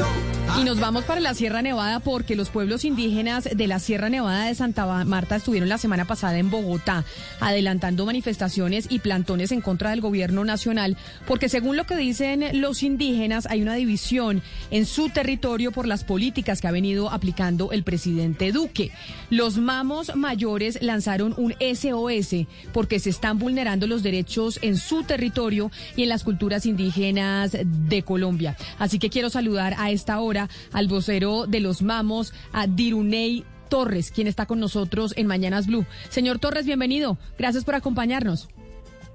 you. Y nos vamos para la Sierra Nevada porque los pueblos indígenas de la Sierra Nevada de Santa Marta estuvieron la semana pasada en Bogotá adelantando manifestaciones y plantones en contra del gobierno nacional porque según lo que dicen los indígenas hay una división en su territorio por las políticas que ha venido aplicando el presidente Duque. Los mamos mayores lanzaron un SOS porque se están vulnerando los derechos en su territorio y en las culturas indígenas de Colombia. Así que quiero saludar a esta hora al vocero de los mamos, a Dirunei Torres, quien está con nosotros en Mañanas Blue. Señor Torres, bienvenido. Gracias por acompañarnos.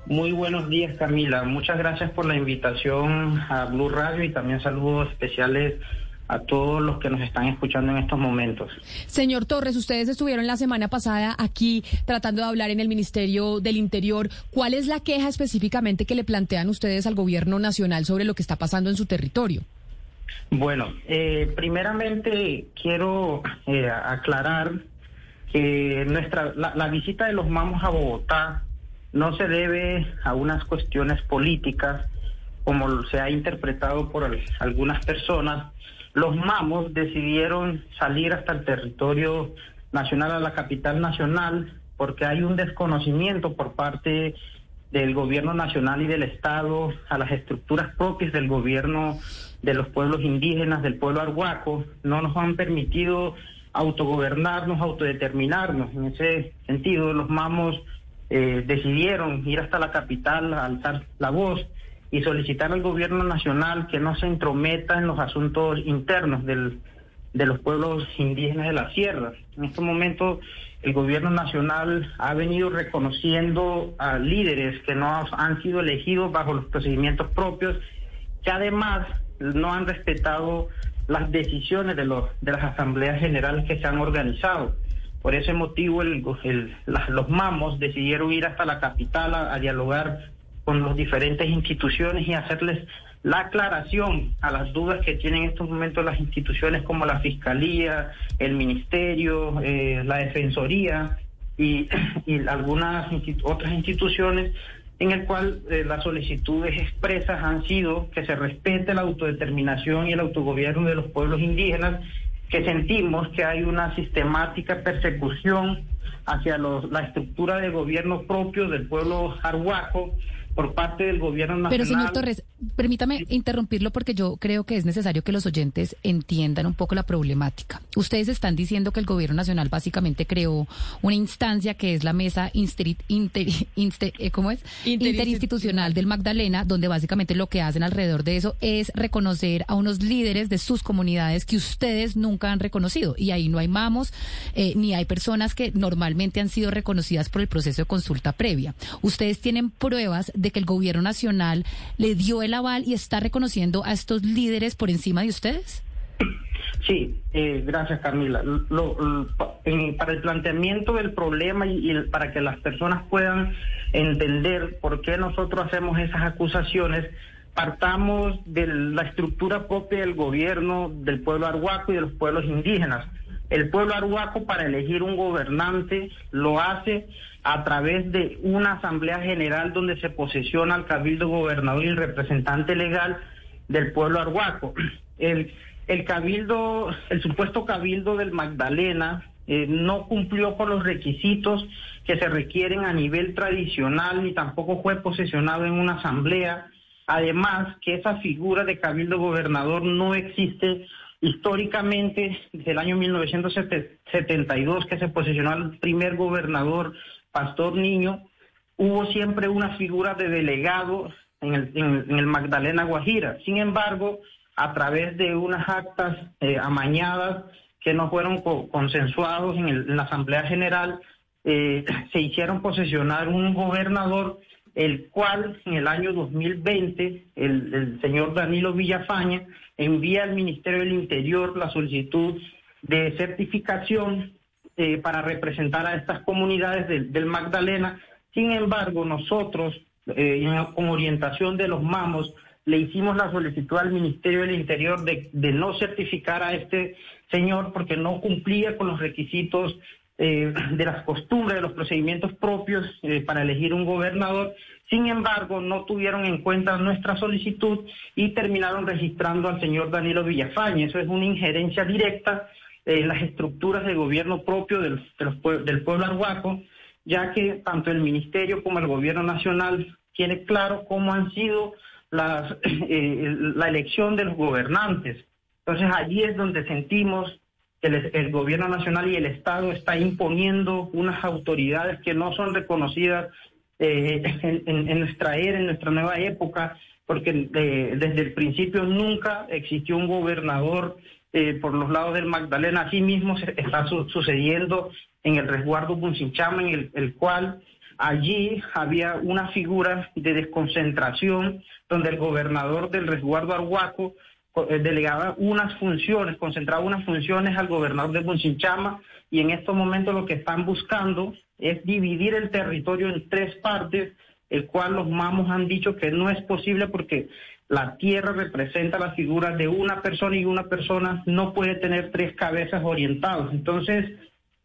Muy buenos días, Camila. Muchas gracias por la invitación a Blue Radio y también saludos especiales a todos los que nos están escuchando en estos momentos. Señor Torres, ustedes estuvieron la semana pasada aquí tratando de hablar en el Ministerio del Interior. ¿Cuál es la queja específicamente que le plantean ustedes al gobierno nacional sobre lo que está pasando en su territorio? Bueno, eh, primeramente quiero eh, aclarar que nuestra la, visita de los mamos a Bogotá no se debe a unas cuestiones políticas como se ha interpretado por algunas personas. Los mamos decidieron salir hasta el territorio nacional, a la capital nacional, porque hay un desconocimiento por parte del gobierno nacional y del Estado a las estructuras propias del gobierno de los pueblos indígenas, del pueblo arhuaco, no nos han permitido autogobernarnos, autodeterminarnos. En ese sentido, los mamos eh, decidieron ir hasta la capital a alzar la voz y solicitar al gobierno nacional que no se intrometa en los asuntos internos del, de los pueblos indígenas de la sierra. En este momento el gobierno nacional ha venido reconociendo a líderes que no han sido elegidos bajo los procedimientos propios, que además no han respetado las decisiones de, los, de las asambleas generales que se han organizado. Por ese motivo el, los mamos decidieron ir hasta la capital a, dialogar con las diferentes instituciones y hacerles la aclaración a las dudas que tienen en estos momentos las instituciones como la Fiscalía, el Ministerio, eh, la Defensoría y, y algunas otras instituciones en el cual eh, las solicitudes expresas han sido que se respete la autodeterminación y el autogobierno de los pueblos indígenas, que sentimos que hay una sistemática persecución hacia la estructura de gobierno propio del pueblo arhuaco por parte del gobierno nacional. Pero señor Torres, permítame interrumpirlo porque yo creo que es necesario que los oyentes entiendan un poco la problemática. Ustedes están diciendo que el gobierno nacional básicamente creó una instancia que es la mesa inter, eh, ¿cómo es? interinstitucional del Magdalena, donde básicamente lo que hacen alrededor de eso es reconocer a unos líderes de sus comunidades que ustedes nunca han reconocido. Y ahí no hay mamos, eh, ni hay personas que normalmente han sido reconocidas por el proceso de consulta previa. Ustedes tienen pruebas de que el gobierno nacional le dio el y está reconociendo a estos líderes por encima de ustedes? Sí, eh, gracias Camila. para el planteamiento del problema y, para que las personas puedan entender por qué nosotros hacemos esas acusaciones, partamos de la estructura propia del gobierno del pueblo arhuaco y de los pueblos indígenas. El pueblo arhuaco para elegir un gobernante lo hace a través de una asamblea general donde se posesiona al cabildo gobernador y el representante legal del pueblo arhuaco. El, el cabildo, el supuesto cabildo del Magdalena eh, no cumplió con los requisitos que se requieren a nivel tradicional ni tampoco fue posesionado en una asamblea. Además, que esa figura de cabildo gobernador no existe históricamente desde el año 1972 que se posesionó al primer gobernador Pastor Niño, hubo siempre una figura de delegado en el, Magdalena Guajira. Sin embargo, a través de unas actas eh, amañadas que no fueron consensuados en, la Asamblea General, eh, se hicieron posesionar un gobernador el cual en el año 2020 el, señor Danilo Villafaña envía al Ministerio del Interior la solicitud de certificación eh, para representar a estas comunidades del, Magdalena. Sin embargo, nosotros, eh, con orientación de los mamos, le hicimos la solicitud al Ministerio del Interior de, no certificar a este señor porque no cumplía con los requisitos eh, de las costumbres, de los procedimientos propios eh, para elegir un gobernador. Sin embargo, no tuvieron en cuenta nuestra solicitud y terminaron registrando al señor Danilo Villafañe. Eso es una injerencia directa en las estructuras de gobierno propio del, del pueblo arhuaco, ya que tanto el ministerio como el gobierno nacional tiene claro cómo han sido eh, la elección de los gobernantes. Entonces allí es donde sentimos el, gobierno nacional y el Estado está imponiendo unas autoridades que no son reconocidas eh, en, nuestra era, en nuestra nueva época, porque eh, desde el principio nunca existió un gobernador por los lados del Magdalena. Así mismo se está sucediendo en el resguardo Buncinchama, en el cual Allí había una figura de desconcentración donde el gobernador del resguardo Arhuaco eh, delegaba unas funciones, concentraba unas funciones al gobernador de Bunchinchama y en estos momentos lo que están buscando es dividir el territorio en tres partes, el cual los mamos han dicho que no es posible porque la tierra representa la figura de una persona y una persona no puede tener tres cabezas orientadas. Entonces,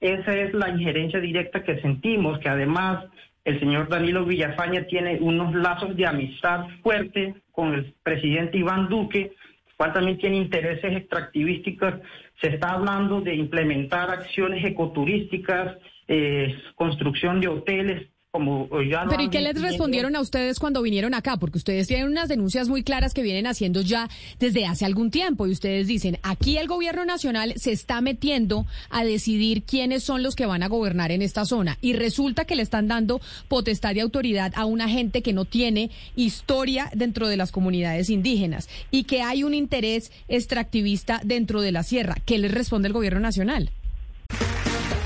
esa es la injerencia directa que sentimos, que además el señor Danilo Villafaña tiene unos lazos de amistad fuertes con el presidente Iván Duque, cual también tiene intereses extractivísticos. Se está hablando de implementar acciones ecoturísticas, eh, construcción de hoteles, pero ¿y qué les respondieron a ustedes cuando vinieron acá? Porque ustedes tienen unas denuncias muy claras que vienen haciendo ya desde hace algún tiempo y ustedes dicen, aquí el gobierno nacional se está metiendo a decidir quiénes son los que van a gobernar en esta zona y resulta que le están dando potestad de autoridad a una gente que no tiene historia dentro de las comunidades indígenas y que hay un interés extractivista dentro de la sierra. ¿Qué les responde el gobierno nacional?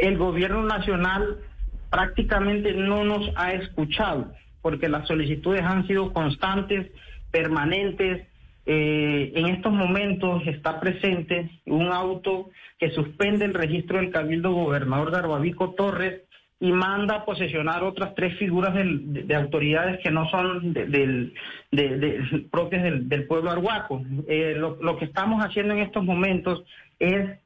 El gobierno nacional prácticamente no nos ha escuchado, porque las solicitudes han sido constantes, permanentes. Eh, en estos momentos está presente un auto que suspende el registro del cabildo gobernador Garbabico Torres y manda a posesionar otras tres figuras de, autoridades que no son del, propias del, pueblo arhuaco. Eh, lo que estamos haciendo en estos momentos es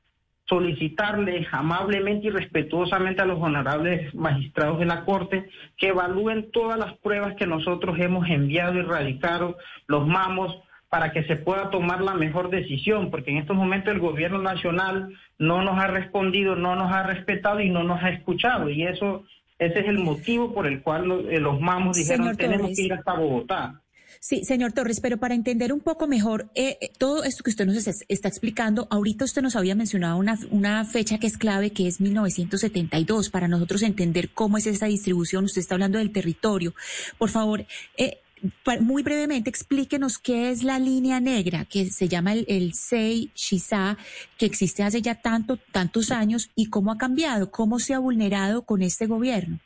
solicitarle amablemente y respetuosamente a los honorables magistrados de la Corte que evalúen todas las pruebas que nosotros hemos enviado y radicado, los mamos, para que se pueda tomar la mejor decisión, porque en estos momentos el gobierno nacional no nos ha respondido, no nos ha respetado y no nos ha escuchado, y eso ese es el motivo por el cual los, eh, mamos dijeron tenemos que ir hasta Bogotá. Sí, señor Torres, pero para entender un poco mejor eh, eh, todo esto que usted nos está explicando, ahorita usted nos había mencionado una, una fecha que es clave, que es 1972, para nosotros entender cómo es esa distribución. Usted está hablando del territorio. Por favor, eh, muy brevemente explíquenos qué es la línea negra que se llama el, el Sei Shiza, que existe hace ya tanto, tantos años y cómo ha cambiado, cómo se ha vulnerado con este gobierno.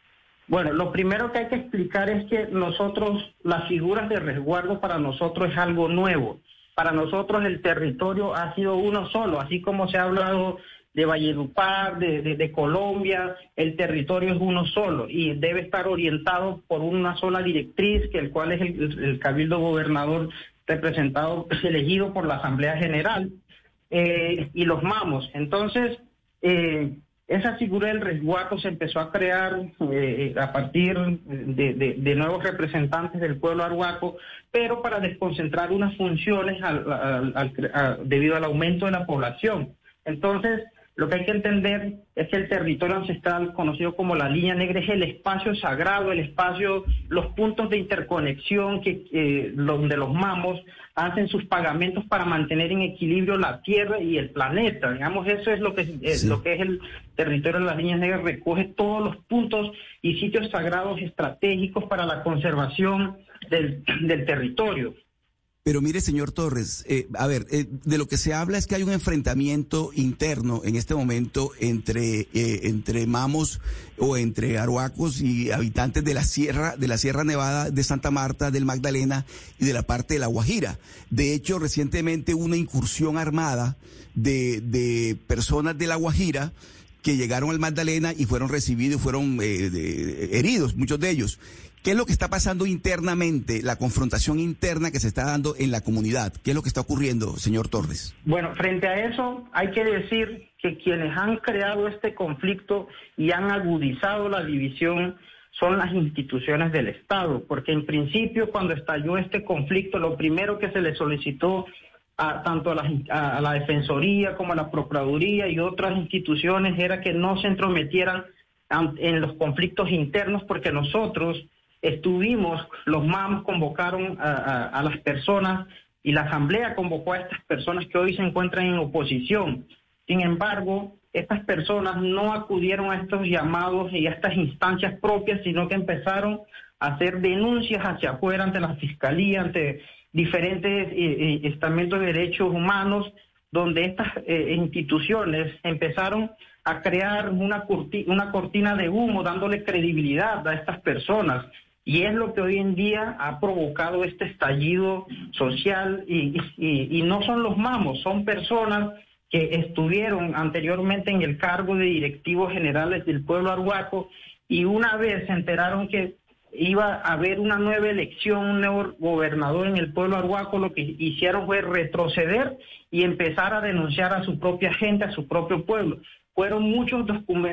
Bueno, lo primero que hay que explicar es que nosotros, las figuras de resguardo para nosotros es algo nuevo. Para nosotros el territorio ha sido uno solo, así como se ha hablado de Valledupar, de, de, Colombia, el territorio es uno solo y debe estar orientado por una sola directriz, que el cual es el, cabildo gobernador representado, elegido por la Asamblea General, eh, y los mamos. Entonces, eh, esa figura del resguardo se empezó a crear eh, a partir de, nuevos representantes del pueblo arhuaco, pero para desconcentrar unas funciones debido al aumento de la población. Entonces, Lo que hay que entender es que el territorio ancestral, conocido como la línea negra, es el espacio sagrado, el espacio, los puntos de interconexión que, eh, donde los mamos hacen sus pagamentos para mantener en equilibrio la tierra y el planeta. Digamos, eso es lo que, es, lo que es el territorio de las líneas negras, recoge todos los puntos y sitios sagrados estratégicos para la conservación del, del territorio. Pero mire, señor Torres, eh, a ver, eh, de lo que se habla es que hay un enfrentamiento interno en este momento entre, eh, entre mamos o entre aruacos y habitantes de la sierra, de la Sierra Nevada de Santa Marta, del Magdalena y de la parte de la Guajira. De hecho, recientemente una incursión armada de, de personas de la Guajira que llegaron al Magdalena y fueron recibidos y fueron heridos, muchos de ellos. ¿Qué es lo que está pasando internamente, la confrontación interna que se está dando en la comunidad? ¿Qué es lo que está ocurriendo, señor Torres? Bueno, frente a eso hay que decir que quienes han creado este conflicto y han agudizado la división son las instituciones del Estado, porque en principio cuando estalló este conflicto, lo primero que se le solicitó a, tanto a la, a la Defensoría como a la Procuraduría y otras instituciones era que no se entrometieran en los conflictos internos porque nosotros estuvimos, los MAM convocaron a, las personas y la Asamblea convocó a estas personas que hoy se encuentran en oposición. Sin embargo, estas personas no acudieron a estos llamados y a estas instancias propias, sino que empezaron a hacer denuncias hacia afuera ante la Fiscalía, ante diferentes eh, eh, estamentos de derechos humanos, donde estas eh, instituciones empezaron a crear una, cortina de humo, dándole credibilidad a estas personas. Y es lo que hoy en día ha provocado este estallido social y, y, no son los mamos, son personas que estuvieron anteriormente en el cargo de directivos generales del pueblo arhuaco y una vez se enteraron que iba a haber una nueva elección, un nuevo gobernador en el pueblo arhuaco, lo que hicieron fue retroceder y empezar a denunciar a su propia gente, a su propio pueblo. Fueron muchos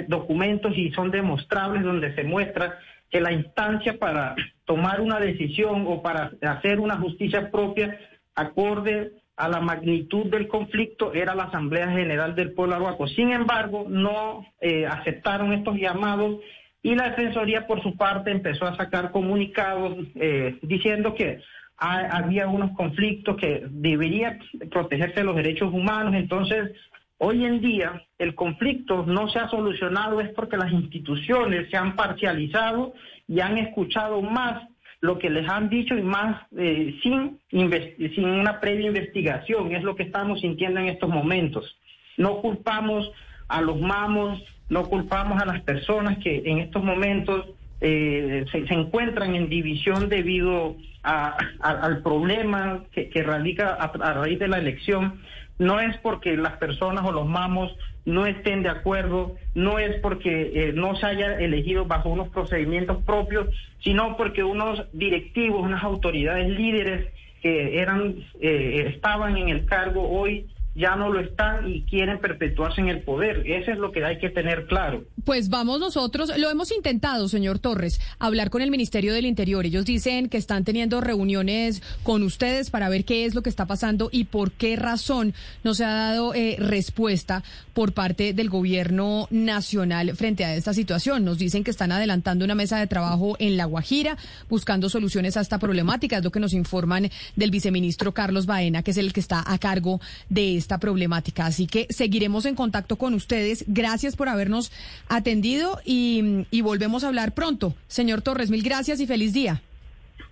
documentos y son demostrables donde se muestra que la instancia para tomar una decisión o para hacer una justicia propia acorde a la magnitud del conflicto era la Asamblea General del Pueblo Arhuaco. Sin embargo, no eh, aceptaron estos llamados y la Defensoría por su parte empezó a sacar comunicados eh, diciendo que había unos conflictos que debería protegerse los derechos humanos. Entonces, Hoy en día el conflicto no se ha solucionado es porque las instituciones se han parcializado y han escuchado más lo que les han dicho y más eh, sin, sin una previa investigación. Es lo que estamos sintiendo en estos momentos. No culpamos a los mamos, no culpamos a las personas que en estos momentos eh, se, encuentran en división debido al problema que, radica a raíz de la elección. No es porque las personas o los mamos no estén de acuerdo, no es porque eh, no se haya elegido bajo unos procedimientos propios, sino porque unos directivos, unas autoridades líderes que eran eh, estaban en el cargo hoy ya no lo están y quieren perpetuarse en el poder. Eso es lo que hay que tener claro. Pues vamos nosotros, lo hemos intentado, señor Torres, hablar con el Ministerio del Interior. Ellos dicen que están teniendo reuniones con ustedes para ver qué es lo que está pasando y por qué razón no se ha dado eh, respuesta por parte del gobierno nacional frente a esta situación. Nos dicen que están adelantando una mesa de trabajo en La Guajira buscando soluciones a esta problemática. Es lo que nos informan del viceministro Carlos Baena, que es el que está a cargo de esta problemática. Así que seguiremos en contacto con ustedes. Gracias por habernos atendido y, volvemos a hablar pronto. Señor Torres, mil gracias y feliz día.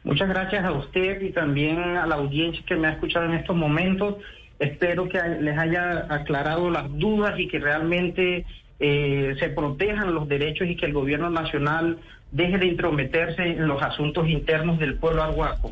Muchas gracias a usted y también a la audiencia que me ha escuchado en estos momentos. Espero que les haya aclarado las dudas y que realmente eh, se protejan los derechos y que el gobierno nacional deje de intrometerse en los asuntos internos del pueblo arhuaco.